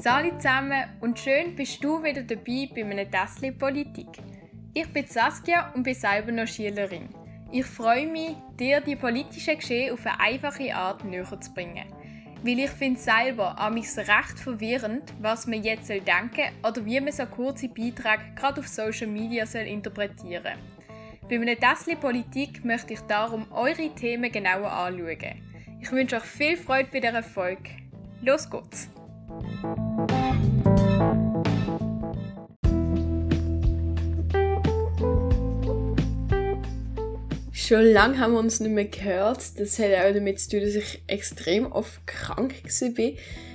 Sali zusammen und schön bist du wieder dabei bei einem Tässchen Politik. Ich bin Saskia und bin selber noch Schülerin. Ich freue mich, dir die politischen Geschehen auf eine einfache Art näher zu bringen. Weil ich finde selber amigs recht verwirrend, was man jetzt soll denken oder wie man so kurze Beiträge gerade auf Social Media soll interpretieren Bei einem Tässchen Politik möchte ich darum eure Themen genauer anschauen. Ich wünsche euch viel Freude bei dieser Folge. Los geht's! Schon lange haben wir uns nicht mehr gehört. Das hat auch damit zu tun, dass ich extrem oft krank war.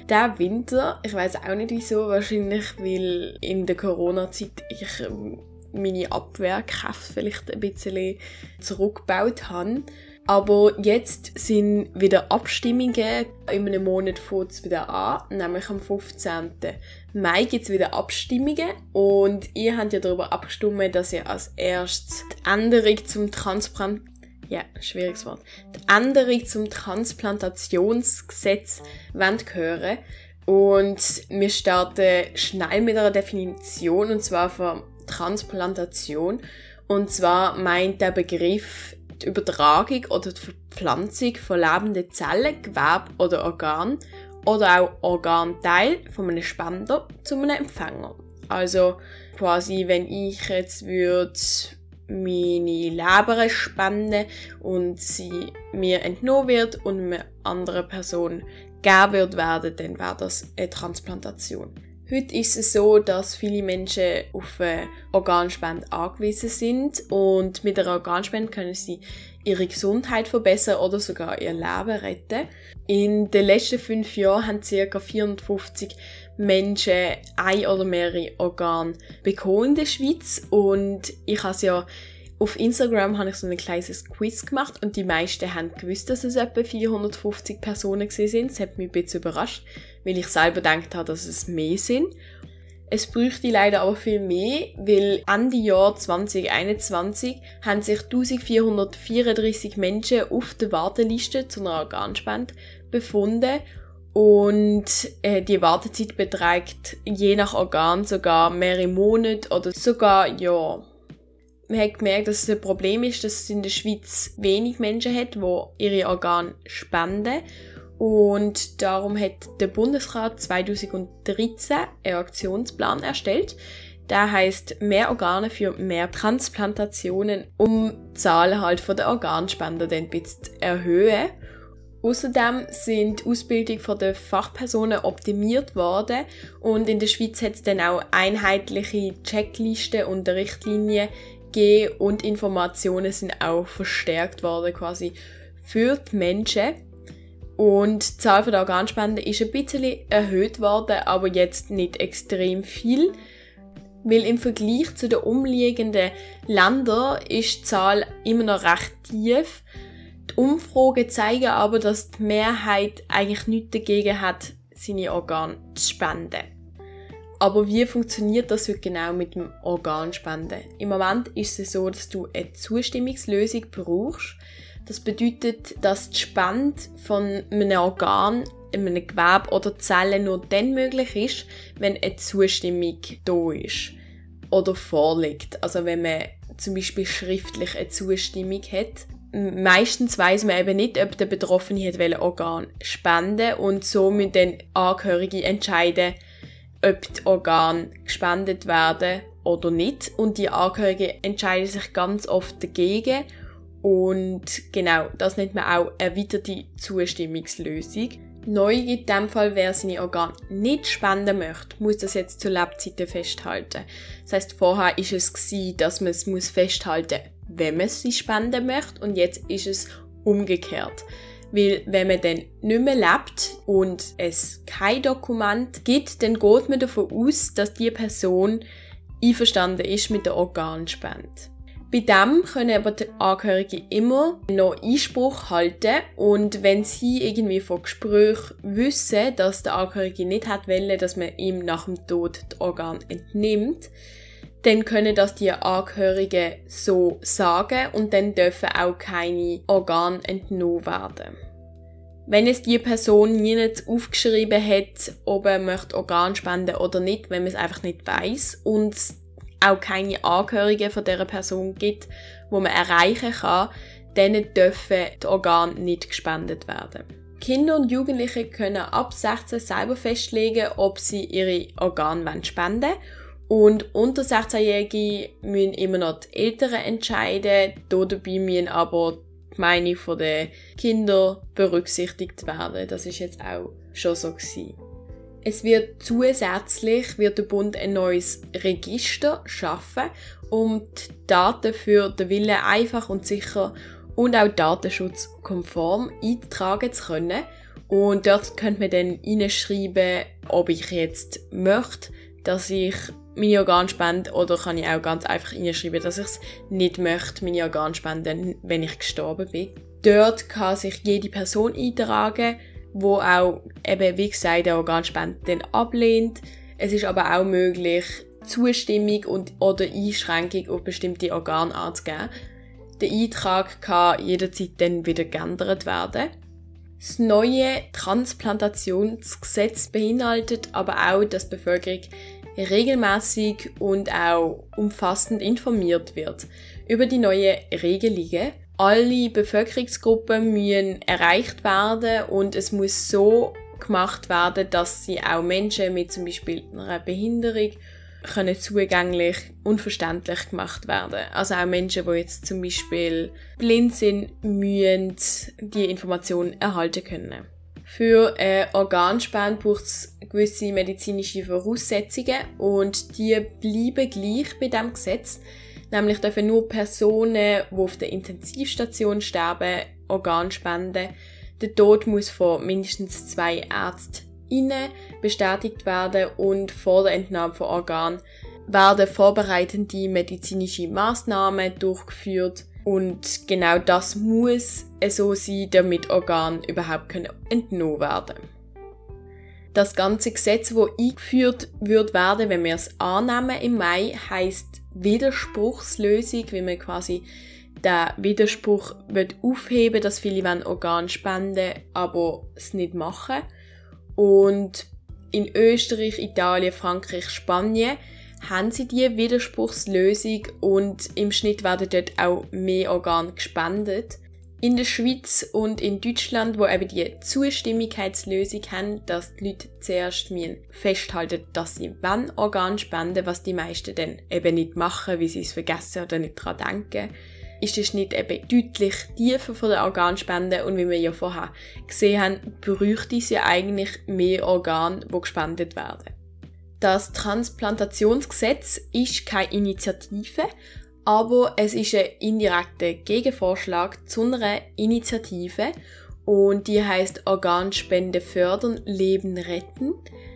Der Winter, ich weiß auch nicht wieso, wahrscheinlich weil in der Corona-Zeit ich ähm, meine Abwehrkraft vielleicht ein bisschen zurückgebaut habe. Aber jetzt sind wieder Abstimmungen. In einem Monat fängt es wieder an, nämlich am 15. Mai gibt es wieder Abstimmungen. Und ihr habt ja darüber abgestimmt, dass ihr als erstes die Änderung zum Transplant ja, schwieriges Wort. Die Änderung zum Transplantationsgesetz wollt hören. Und wir starten schnell mit einer Definition, und zwar von Transplantation. Und zwar meint der Begriff die Übertragung oder die Verpflanzung von lebenden Zellen, Gewebe oder Organen oder auch Organteil von einem Spender zu einem Empfänger. Also quasi, wenn ich jetzt würde meine Leber spenden und sie mir entnommen wird und eine andere Person gegeben wird dann wäre das eine Transplantation. Heute ist es so, dass viele Menschen auf eine Organspende angewiesen sind und mit einer Organspende können sie ihre Gesundheit verbessern oder sogar ihr Leben retten. In den letzten fünf Jahren haben ca. 450 Menschen ein oder mehrere Organe bekommen in der Schweiz und ich habe ja auf Instagram habe ich so ein kleines Quiz gemacht und die meisten haben gewusst, dass es etwa 450 Personen sind. Das hat mich ein bisschen überrascht, weil ich selber gedacht habe, dass es mehr sind. Es bräuchte leider aber viel mehr, weil Ende Jahr 2021 haben sich 1434 Menschen auf der Warteliste zu einer Organspende befunden und äh, die Wartezeit beträgt je nach Organ sogar mehrere Monate oder sogar Jahre man hat gemerkt, dass es ein Problem ist, dass es in der Schweiz wenig Menschen hat, die ihre Organe spenden. Und darum hat der Bundesrat 2013 einen Aktionsplan erstellt. Der heißt mehr Organe für mehr Transplantationen, um die Zahl halt von der Organspender dann ein bisschen zu erhöhen. Außerdem sind die Ausbildung den Fachpersonen optimiert worden und in der Schweiz hat es dann auch einheitliche Checklisten und Richtlinien gegeben und Informationen sind auch verstärkt worden quasi für die Menschen. Und die Zahl der Organspenden ist ein bisschen erhöht worden, aber jetzt nicht extrem viel. Weil im Vergleich zu den umliegenden Ländern ist die Zahl immer noch recht tief. Die Umfragen zeigen aber, dass die Mehrheit eigentlich nichts dagegen hat, seine Organe zu spenden. Aber wie funktioniert das heute genau mit dem Organspenden? Im Moment ist es so, dass du eine Zustimmungslösung brauchst. Das bedeutet, dass die Spende von einem Organ, einem Gewebe oder Zellen nur dann möglich ist, wenn eine Zustimmung da ist oder vorliegt. Also wenn man zum Beispiel schriftlich eine Zustimmung hat. Meistens weiß man eben nicht, ob der Betroffene hat Organ spenden und so müssen dann Angehörige entscheiden, ob die Organe gespendet werden oder nicht. Und die Angehörigen entscheiden sich ganz oft dagegen. Und genau, das nennt man auch erweiterte Zustimmungslösung. Neu in dem Fall, wer seine Organe nicht spenden möchte, muss das jetzt zur Lebzeiten festhalten. Das heißt, vorher ist es gewesen, dass man es muss festhalten, wenn man sie spenden möchte, und jetzt ist es umgekehrt. Weil wenn man dann nicht mehr lebt und es kein Dokument gibt, dann geht man davon aus, dass die Person einverstanden ist mit der Organspende. Bei dem können aber die Angehörigen immer noch Einspruch halten und wenn sie irgendwie von Gesprächen wissen, dass der Angehörige nicht hat wollen, dass man ihm nach dem Tod das Organ entnimmt, dann können das die Angehörigen so sagen und dann dürfen auch keine Organe entnommen werden. Wenn es die Person nie nicht aufgeschrieben hat, ob er möchte Organ spenden oder nicht, wenn man es einfach nicht weiß und auch keine Angehörigen von dieser Person gibt, wo man erreichen kann, dann dürfen die Organe nicht gespendet werden. Kinder und Jugendliche können ab 16 selber festlegen, ob sie ihre Organe spenden wollen. Und unter 16-Jährige müssen immer noch die Eltern entscheiden. Dabei müssen aber die Meinung der Kinder berücksichtigt werden. Das ist jetzt auch schon so gewesen. Es wird zusätzlich wird der Bund ein neues Register schaffen, um die Daten für den Willen einfach und sicher und auch datenschutzkonform eintragen zu können. Und dort könnte man dann hineinschreiben, ob ich jetzt möchte, dass ich meine Organe spende oder kann ich auch ganz einfach hineinschreiben, dass ich es nicht möchte, meine Organe spenden, wenn ich gestorben bin. Dort kann sich jede Person eintragen, wo auch eben, wie gesagt, der Organspende dann ablehnt. Es ist aber auch möglich, Zustimmung und oder Einschränkung auf bestimmte Organe anzugeben. Der Eintrag kann jederzeit dann wieder geändert werden. Das neue Transplantationsgesetz beinhaltet aber auch, dass die Bevölkerung regelmäßig und auch umfassend informiert wird über die neuen Regelungen alle Bevölkerungsgruppen müssen erreicht werden und es muss so gemacht werden, dass sie auch Menschen mit zum Beispiel einer Behinderung können zugänglich und verständlich gemacht werden. Also auch Menschen, die jetzt zum Beispiel blind sind, müssen die Informationen erhalten können. Für eine Organspende braucht es gewisse medizinische Voraussetzungen und die bleiben gleich bei dem Gesetz. Nämlich dürfen nur Personen, die auf der Intensivstation sterben, Organ spenden. Der Tod muss von mindestens zwei Ärztinnen bestätigt werden und vor der Entnahme von Organen werden vorbereitende medizinische Maßnahmen durchgeführt und genau das muss so sein, damit Organe überhaupt entnommen werden können. Das ganze Gesetz, das eingeführt wird werden, wenn wir es annehmen im Mai, heißt Widerspruchslösung, wie man quasi den Widerspruch wird aufheben, dass viele wollen Organ spenden, aber es nicht machen. Und in Österreich, Italien, Frankreich, Spanien haben sie die Widerspruchslösung und im Schnitt werden dort auch mehr Organe gespendet in der Schweiz und in Deutschland, wo eben die Zustimmigkeitslösung haben, dass die Leute zuerst festhalten, dass sie wann Organ spenden, was die meisten dann eben nicht machen, wie sie es vergessen oder nicht daran denken, ist der Schnitt eben deutlich tiefer von der Organspende und wie wir ja vorher gesehen haben, bräuchte es ja eigentlich mehr Organe, die gespendet werden. Das Transplantationsgesetz ist keine Initiative, aber es ist ein indirekter Gegenvorschlag zu einer Initiative und die heißt Organspende fördern, Leben retten.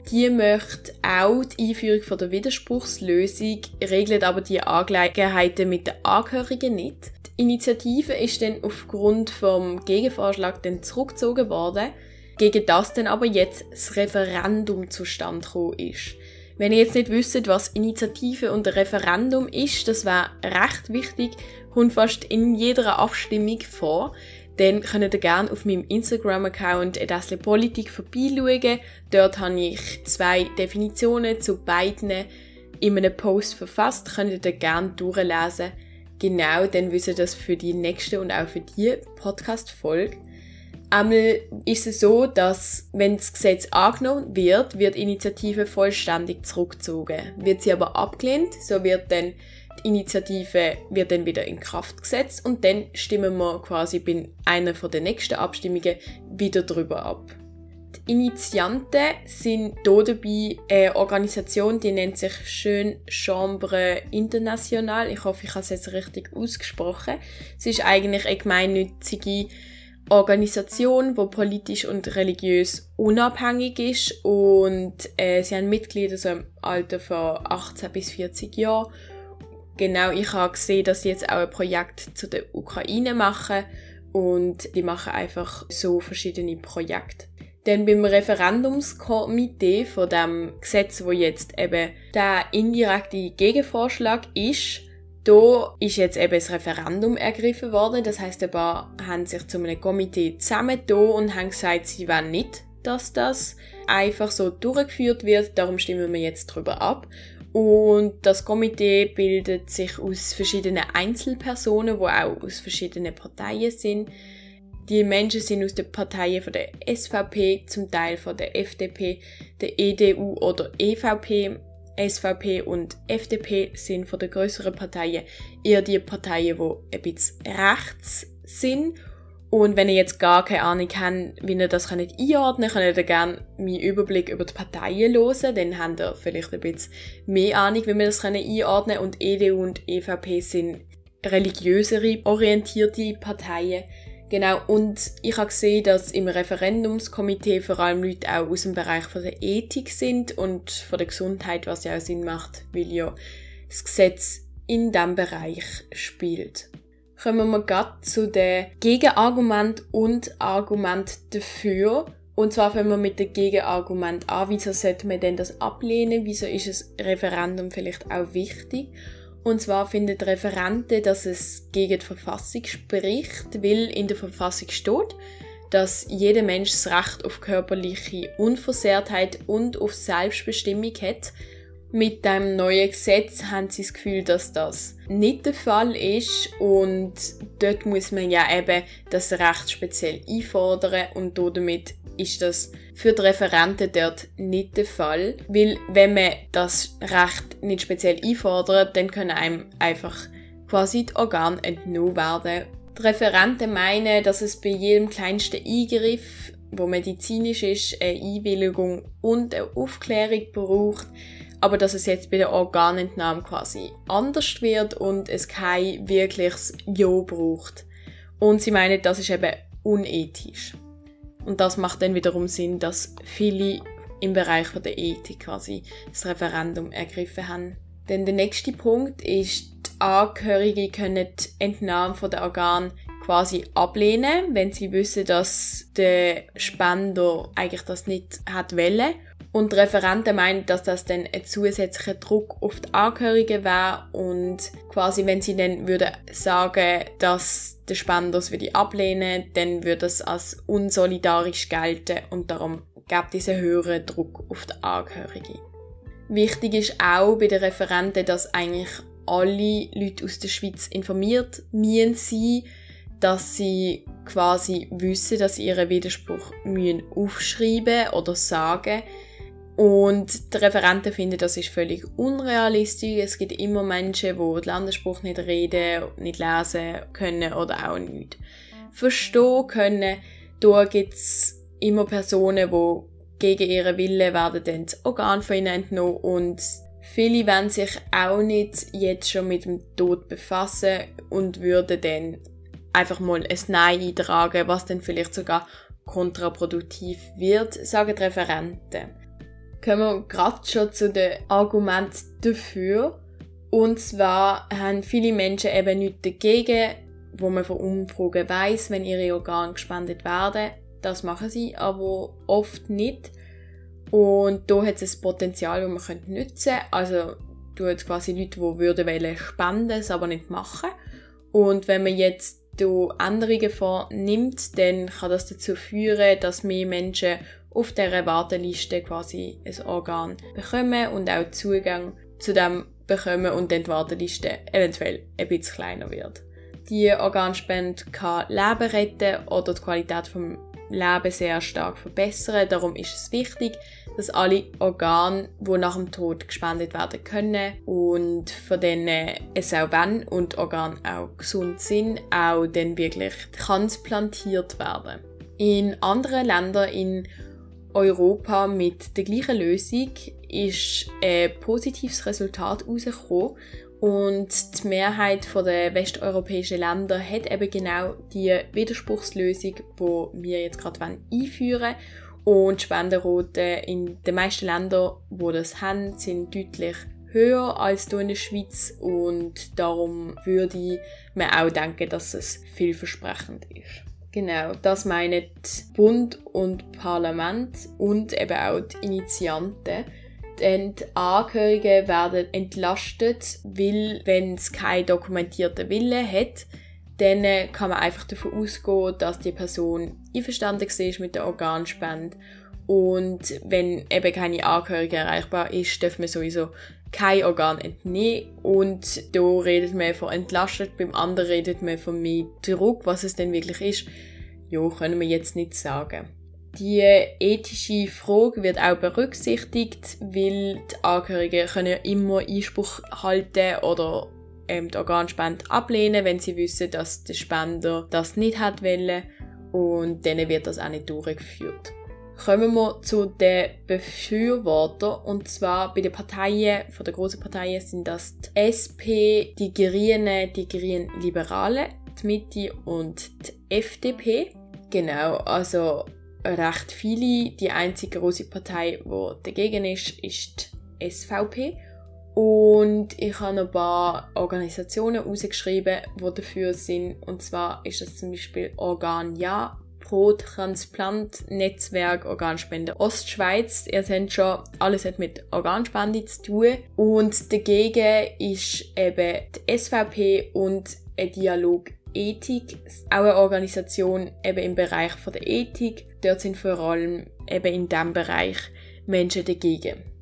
Die möchte auch die Einführung von der Widerspruchslösung, regelt aber die Angelegenheiten mit den Angehörigen nicht. Die Initiative ist dann aufgrund vom Gegenvorschlag dann zurückgezogen worden, gegen das dann aber jetzt das Referendum zustande gekommen ist. Wenn ihr jetzt nicht wisst, was Initiative und Referendum ist, das wäre recht wichtig, kommt fast in jeder Abstimmung vor. Dann könnt ihr gerne auf meinem Instagram-Account Edasle Politik vorbeischauen. Dort habe ich zwei Definitionen zu beiden in einem Post verfasst. Könnt ihr gerne durchlesen. Genau, dann wisst ihr das für die nächste und auch für die Podcast-Folge. Einmal ist es so, dass wenn das Gesetz angenommen wird, wird die Initiative vollständig zurückgezogen. Wird sie aber abgelehnt, so wird dann die Initiative wird dann wieder in Kraft gesetzt und dann stimmen wir quasi bei einer von den nächsten Abstimmungen wieder drüber ab. Die Initianten sind hier dabei eine Organisation, die nennt sich schön Chambre International. Ich hoffe, ich habe es jetzt richtig ausgesprochen. Es ist eigentlich eine gemeinnützige Organisation, wo politisch und religiös unabhängig ist und äh, sie haben Mitglieder so im Alter von 18 bis 40 Jahren. Genau, ich habe gesehen, dass sie jetzt auch ein Projekt zu der Ukraine machen und die machen einfach so verschiedene Projekte. Denn beim Referendumskomitee von dem Gesetz, wo jetzt eben der indirekte Gegenvorschlag ist, Da ist jetzt eben das Referendum ergriffen worden. Das heißt, ein paar haben sich zu einem Komitee zusammengetan und haben gesagt, sie wollen nicht, dass das einfach so durchgeführt wird. Darum stimmen wir jetzt darüber ab. Und das Komitee bildet sich aus verschiedenen Einzelpersonen, die auch aus verschiedenen Parteien sind. Die Menschen sind aus den Parteien von der SVP, zum Teil von der FDP, der EDU oder EVP. SVP und FDP sind von den größeren Parteien eher die Parteien, die ein bisschen rechts sind. Und wenn ihr jetzt gar keine Ahnung habt, wie ihr das könnt einordnen könnt, könnt ihr gerne meinen Überblick über die Parteien hören. Dann habt ihr vielleicht ein bisschen mehr Ahnung, wie wir das einordnen können. Und EDU und EVP sind religiösere orientierte Parteien. Genau, und ich habe gesehen, dass im Referendumskomitee vor allem Leute auch aus dem Bereich von der Ethik sind und von der Gesundheit, was ja auch Sinn macht, weil ja das Gesetz in diesem Bereich spielt. Kommen wir gerade zu den Gegenargument und Argument dafür. Und zwar fangen wir mit dem Gegenargument an. Wieso sollte man denn das ablehnen? Wieso ist das Referendum vielleicht auch wichtig? Und zwar findet Referente, dass es gegen die Verfassung spricht, weil in der Verfassung steht, dass jeder Mensch das Recht auf körperliche Unversehrtheit und auf Selbstbestimmung hat. Mit dem neuen Gesetz haben sie das Gefühl, dass das nicht der Fall ist und dort muss man ja eben das Recht speziell einfordern und damit ist das für die Referenten dort nicht der Fall, weil wenn man das Recht nicht speziell einfordert, dann können einem einfach quasi die Organe entnommen werden. Die Referenten meinen, dass es bei jedem kleinsten Eingriff, wo medizinisch ist, eine Einwilligung und eine Aufklärung braucht, aber dass es jetzt bei der Organentnahme quasi anders wird und es kein wirkliches Ja braucht. Und sie meinen, das ist eben unethisch. Und das macht dann wiederum Sinn, dass viele im Bereich der Ethik quasi das Referendum ergriffen haben. Denn der nächste Punkt ist, die Angehörigen können die Entnahme von den Organen quasi ablehnen, wenn sie wissen, dass der Spender eigentlich das nicht hat wollen. Und die Referenten meinen, dass das dann ein zusätzlicher Druck auf die Angehörigen wäre und quasi, wenn sie dann würden sagen, dass der Spender es würde ablehnen, dann würde es als unsolidarisch gelten und darum gab es einen höheren Druck auf die Angehörigen. Wichtig ist auch bei den Referenten, dass eigentlich alle Leute aus der Schweiz informiert müssen sein, dass sie quasi wissen, dass sie ihren Widerspruch müssen aufschreiben oder sagen und die Referenten finden, das ist völlig unrealistisch. Es gibt immer Menschen, die den Landesspruch nicht reden, nicht lesen können oder auch nicht verstehen können. Da gibt es immer Personen, die gegen ihren Willen werden dann das Organ von ihnen entnommen und viele wollen sich auch nicht jetzt schon mit dem Tod befassen und würden dann einfach mal ein Nein eintragen, was dann vielleicht sogar kontraproduktiv wird, sagen die Referenten kommen wir gerade schon zu den Argumenten dafür. Und zwar haben viele Menschen eben nichts dagegen, wo man von Umfragen weiss, wenn ihre Organe gespendet werden. Das machen sie, aber oft nicht. Und da hat es ein Potenzial, das man nutzen könnte. Also, du hast quasi Leute, die würden spenden, es aber nicht machen. Und wenn man jetzt da Änderungen vornimmt, dann kann das dazu führen, dass mehr Menschen auf dieser Warteliste quasi ein Organ bekommen und auch Zugang zu dem bekommen und dann die Warteliste eventuell ein bisschen kleiner wird. Die Organspende kann Leben retten oder die Qualität vom Leben sehr stark verbessern. Darum ist es wichtig, dass alle Organe, die nach dem Tod gespendet werden können und von denen es auch wenn und Organe auch gesund sind, auch dann wirklich transplantiert werden. In anderen Ländern in Europa mit der gleichen Lösung ist ein positives Resultat herausgekommen und die Mehrheit der westeuropäischen Länder hat eben genau die Widerspruchslösung, die wir jetzt gerade einführen wollen. Und die Spendenraten in den meisten Ländern, wo das haben, sind deutlich höher als hier in der Schweiz und darum würde man auch denken, dass es vielversprechend ist. Genau, das meinen Bund und Parlament und eben auch die Initianten. Denn die Angehörigen werden entlastet, weil wenn es keinen dokumentierten Willen hat, dann kann man einfach davon ausgehen, dass die Person einverstanden ist mit der Organspende. Und wenn eben keine Angehörige erreichbar ist, darf man sowieso kein Organ entnehmen. Und da redet man von entlastet, beim anderen redet man von mehr Druck, was es denn wirklich ist. Ja, können wir jetzt nicht sagen. Die ethische Frage wird auch berücksichtigt, weil die Angehörigen können immer Einspruch halten oder ähm, die Organspende ablehnen, wenn sie wissen, dass der Spender das nicht hat wollen und dann wird das auch nicht durchgeführt. Kommen wir zu den Befürwortern und zwar bei den Parteien, von den großen Parteien sind das die SP, die Grünen, die Grünen Liberalen, die Mitte und die FDP. Genau, also recht viele. Die einzige große Partei, die dagegen ist, ist die SVP. Und ich habe noch ein paar Organisationen rausgeschrieben, die dafür sind. Und zwar ist das zum Beispiel Organ Ja, Pro Transplant Netzwerk Organspende Ostschweiz. Ihr seht schon, alles hat mit Organspende zu tun. Und dagegen ist eben die SVP und ein Dialog Ethik, auch eine Organisation eben im Bereich von der Ethik. Dort sind vor allem eben in diesem Bereich Menschen dagegen.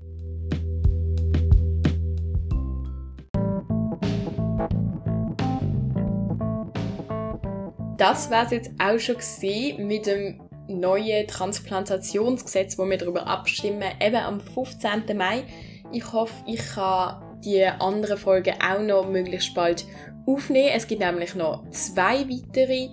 Das war es jetzt auch schon gesehen mit dem neuen Transplantationsgesetz, wo wir darüber abstimmen, eben am 15. Mai. Ich hoffe, ich kann die anderen Folgen auch noch möglichst bald aufnehmen. Es gibt nämlich noch zwei weitere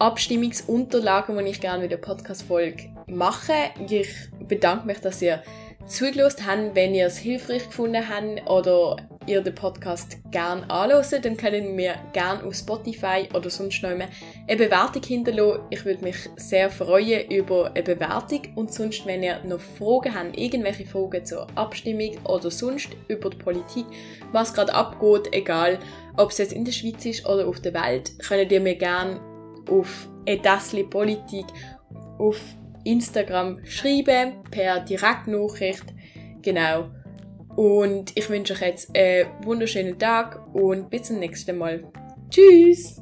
Abstimmungsunterlagen, die ich gerne mit der Podcast-Folge mache. Ich bedanke mich, dass ihr zugelassen habt. Wenn ihr es hilfreich gefunden habt oder ihr den Podcast gerne anhört, dann könnt ihr mir gerne auf Spotify oder sonst noch eine Bewertung hinterlassen. Ich würde mich sehr freuen über eine Bewertung. Und sonst, wenn ihr noch Fragen habt, irgendwelche Fragen zur Abstimmung oder sonst über die Politik, was gerade abgeht, egal ob es jetzt in der Schweiz ist oder auf der Welt, könnt ihr mir gerne auf Edasli Politik auf Instagram schreiben, per Direktnachricht. Genau. Und ich wünsche euch jetzt einen wunderschönen Tag und bis zum nächsten Mal. Tschüss!